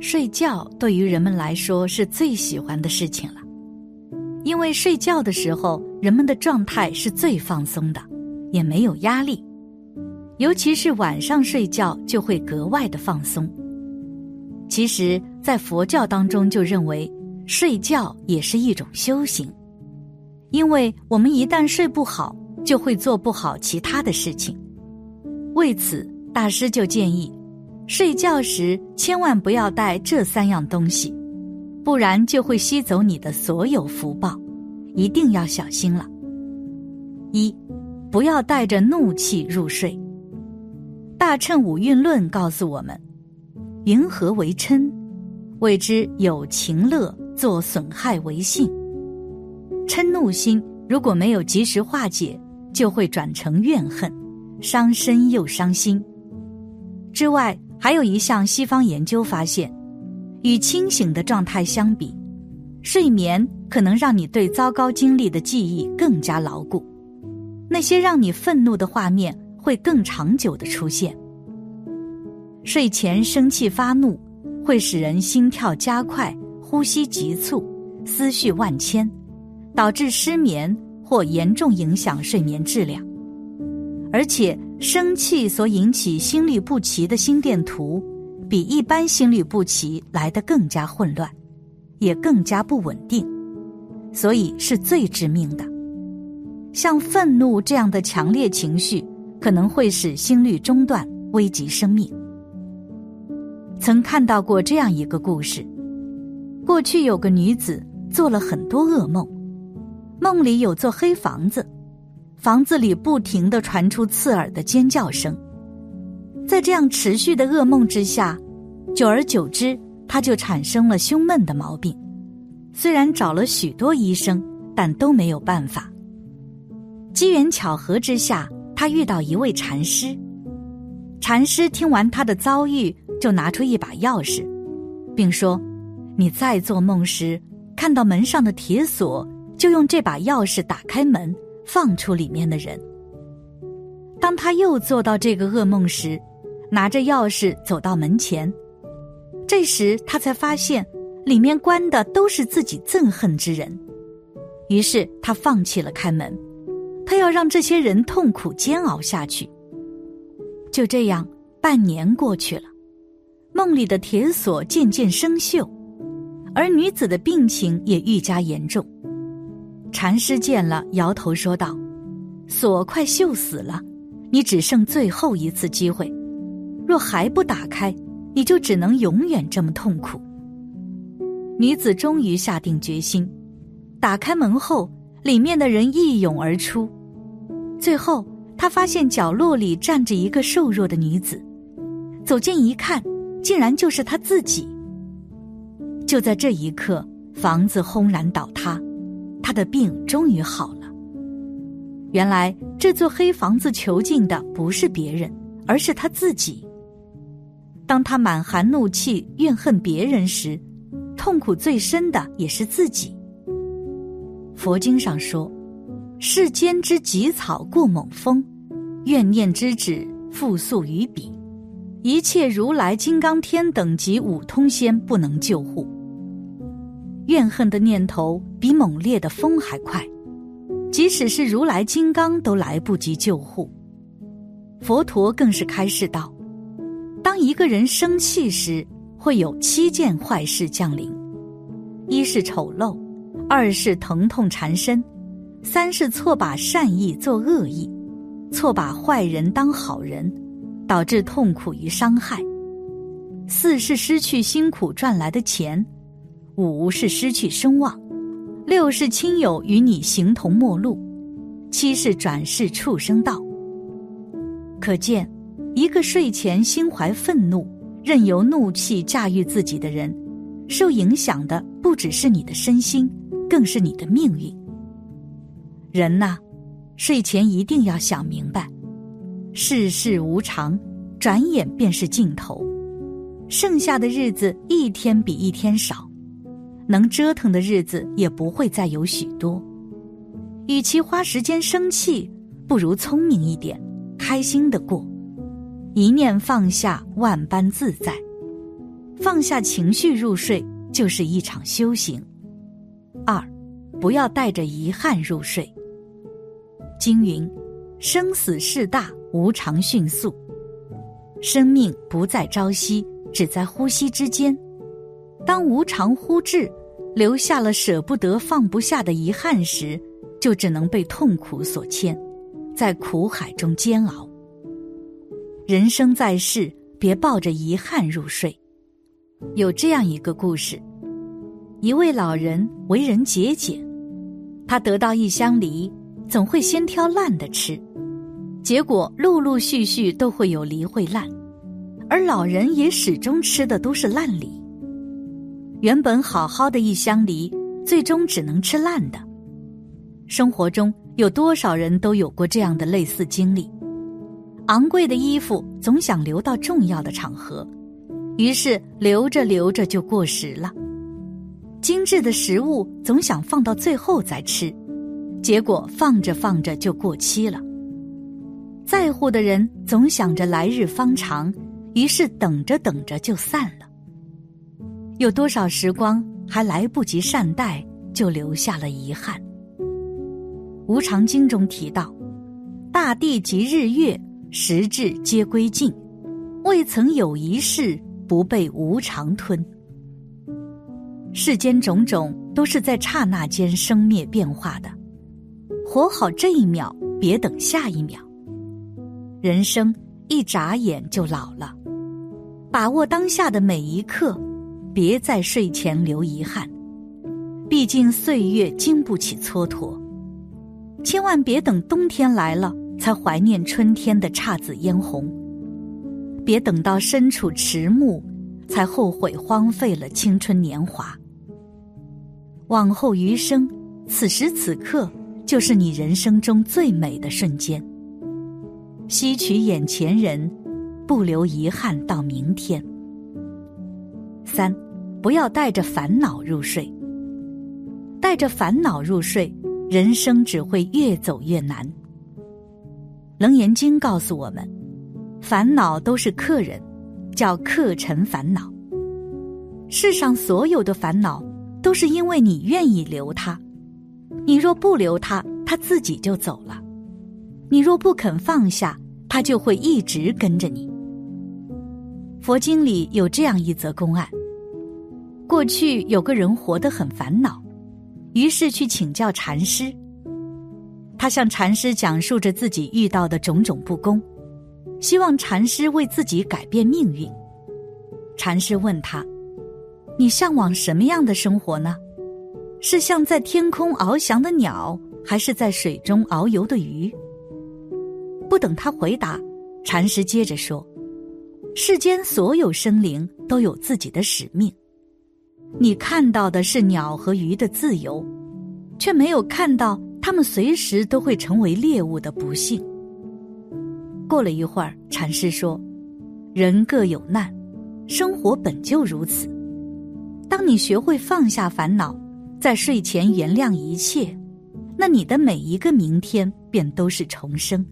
睡觉对于人们来说是最喜欢的事情了，因为睡觉的时候，人们的状态是最放松的，也没有压力，尤其是晚上睡觉就会格外的放松。其实，在佛教当中就认为，睡觉也是一种修行，因为我们一旦睡不好，就会做不好其他的事情。为此，大师就建议。睡觉时千万不要带这三样东西，不然就会吸走你的所有福报，一定要小心了。一，不要带着怒气入睡。《大乘五蕴论》告诉我们：云何为嗔？谓之有情乐作损害为性。嗔怒心如果没有及时化解，就会转成怨恨，伤身又伤心。之外。还有一项西方研究发现，与清醒的状态相比，睡眠可能让你对糟糕经历的记忆更加牢固，那些让你愤怒的画面会更长久的出现。睡前生气发怒，会使人心跳加快、呼吸急促、思绪万千，导致失眠或严重影响睡眠质量，而且。生气所引起心律不齐的心电图，比一般心律不齐来得更加混乱，也更加不稳定，所以是最致命的。像愤怒这样的强烈情绪，可能会使心律中断，危及生命。曾看到过这样一个故事：过去有个女子做了很多噩梦，梦里有座黑房子。房子里不停的传出刺耳的尖叫声，在这样持续的噩梦之下，久而久之，他就产生了胸闷的毛病。虽然找了许多医生，但都没有办法。机缘巧合之下，他遇到一位禅师。禅师听完他的遭遇，就拿出一把钥匙，并说：“你再做梦时，看到门上的铁锁，就用这把钥匙打开门。”放出里面的人。当他又做到这个噩梦时，拿着钥匙走到门前，这时他才发现里面关的都是自己憎恨之人。于是他放弃了开门，他要让这些人痛苦煎熬下去。就这样，半年过去了，梦里的铁锁渐渐生锈，而女子的病情也愈加严重。禅师见了，摇头说道：“锁快锈死了，你只剩最后一次机会。若还不打开，你就只能永远这么痛苦。”女子终于下定决心，打开门后，里面的人一涌而出。最后，她发现角落里站着一个瘦弱的女子，走近一看，竟然就是她自己。就在这一刻，房子轰然倒塌。他的病终于好了。原来这座黑房子囚禁的不是别人，而是他自己。当他满含怒气怨恨别人时，痛苦最深的也是自己。佛经上说：“世间之极草过猛风，怨念之止复速于彼，一切如来金刚天等级五通仙不能救护。”怨恨的念头比猛烈的风还快，即使是如来金刚都来不及救护。佛陀更是开示道：当一个人生气时，会有七件坏事降临：一是丑陋，二是疼痛缠身，三是错把善意做恶意，错把坏人当好人，导致痛苦与伤害；四是失去辛苦赚来的钱。五是失去声望，六是亲友与你形同陌路，七是转世畜生道。可见，一个睡前心怀愤怒、任由怒气驾驭自己的人，受影响的不只是你的身心，更是你的命运。人呐，睡前一定要想明白，世事无常，转眼便是尽头，剩下的日子一天比一天少。能折腾的日子也不会再有许多，与其花时间生气，不如聪明一点，开心的过，一念放下，万般自在。放下情绪入睡就是一场修行。二，不要带着遗憾入睡。经云：“生死事大，无常迅速，生命不在朝夕，只在呼吸之间。当无常忽至，留下了舍不得、放不下的遗憾时，就只能被痛苦所牵，在苦海中煎熬。人生在世，别抱着遗憾入睡。”有这样一个故事：一位老人为人节俭，他得到一箱梨。总会先挑烂的吃，结果陆陆续续都会有梨会烂，而老人也始终吃的都是烂梨。原本好好的一箱梨，最终只能吃烂的。生活中有多少人都有过这样的类似经历？昂贵的衣服总想留到重要的场合，于是留着留着就过时了；精致的食物总想放到最后再吃。结果放着放着就过期了。在乎的人总想着来日方长，于是等着等着就散了。有多少时光还来不及善待，就留下了遗憾。《无常经》中提到：“大地及日月，时至皆归尽，未曾有一事不被无常吞。”世间种种都是在刹那间生灭变化的。活好这一秒，别等下一秒。人生一眨眼就老了，把握当下的每一刻，别在睡前留遗憾。毕竟岁月经不起蹉跎，千万别等冬天来了才怀念春天的姹紫嫣红，别等到身处迟暮才后悔荒废了青春年华。往后余生，此时此刻。就是你人生中最美的瞬间。吸取眼前人，不留遗憾到明天。三，不要带着烦恼入睡。带着烦恼入睡，人生只会越走越难。楞严经告诉我们，烦恼都是客人，叫客尘烦恼。世上所有的烦恼，都是因为你愿意留它。你若不留他，他自己就走了；你若不肯放下，他就会一直跟着你。佛经里有这样一则公案：过去有个人活得很烦恼，于是去请教禅师。他向禅师讲述着自己遇到的种种不公，希望禅师为自己改变命运。禅师问他：“你向往什么样的生活呢？”是像在天空翱翔的鸟，还是在水中遨游的鱼？不等他回答，禅师接着说：“世间所有生灵都有自己的使命，你看到的是鸟和鱼的自由，却没有看到它们随时都会成为猎物的不幸。”过了一会儿，禅师说：“人各有难，生活本就如此。当你学会放下烦恼。”在睡前原谅一切，那你的每一个明天便都是重生。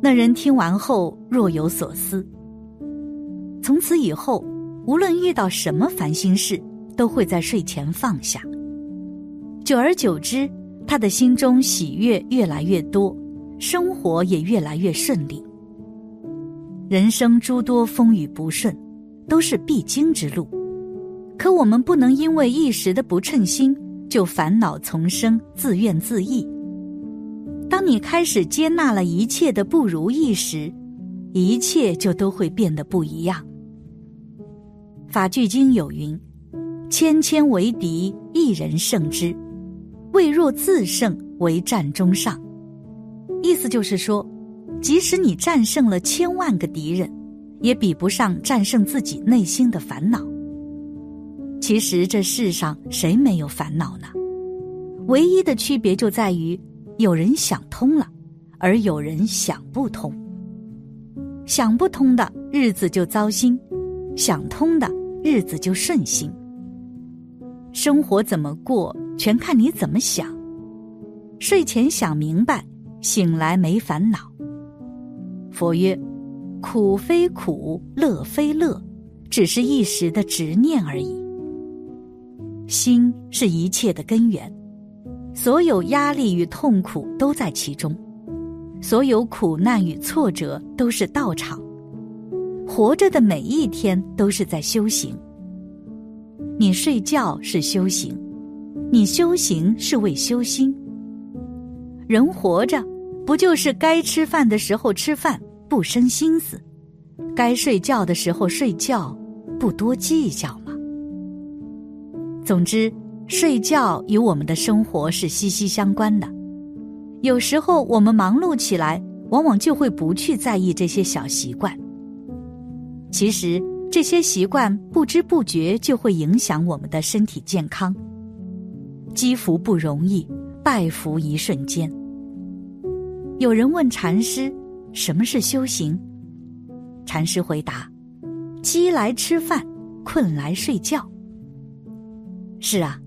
那人听完后若有所思。从此以后，无论遇到什么烦心事，都会在睡前放下。久而久之，他的心中喜悦越来越多，生活也越来越顺利。人生诸多风雨不顺，都是必经之路。可我们不能因为一时的不称心，就烦恼丛生、自怨自艾。当你开始接纳了一切的不如意时，一切就都会变得不一样。法句经有云：“千千为敌，一人胜之；未若自胜，为战中上。”意思就是说，即使你战胜了千万个敌人，也比不上战胜自己内心的烦恼。其实这世上谁没有烦恼呢？唯一的区别就在于，有人想通了，而有人想不通。想不通的日子就糟心，想通的日子就顺心。生活怎么过，全看你怎么想。睡前想明白，醒来没烦恼。佛曰：苦非苦，乐非乐。只是一时的执念而已。心是一切的根源，所有压力与痛苦都在其中，所有苦难与挫折都是道场。活着的每一天都是在修行。你睡觉是修行，你修行是为修心。人活着，不就是该吃饭的时候吃饭，不生心思；该睡觉的时候睡觉，不多计较吗？总之，睡觉与我们的生活是息息相关的。有时候我们忙碌起来，往往就会不去在意这些小习惯。其实这些习惯不知不觉就会影响我们的身体健康。积福不容易，败福一瞬间。有人问禅师：“什么是修行？”禅师回答：“饥来吃饭，困来睡觉。”是啊，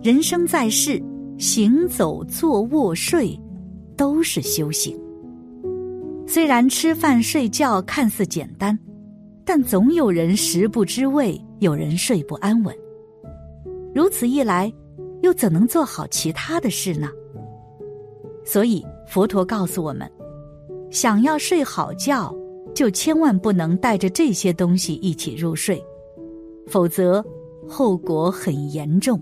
人生在世，行走、坐、卧、睡，都是修行。虽然吃饭睡觉看似简单，但总有人食不知味，有人睡不安稳。如此一来，又怎能做好其他的事呢？所以佛陀告诉我们：想要睡好觉，就千万不能带着这些东西一起入睡，否则。后果很严重。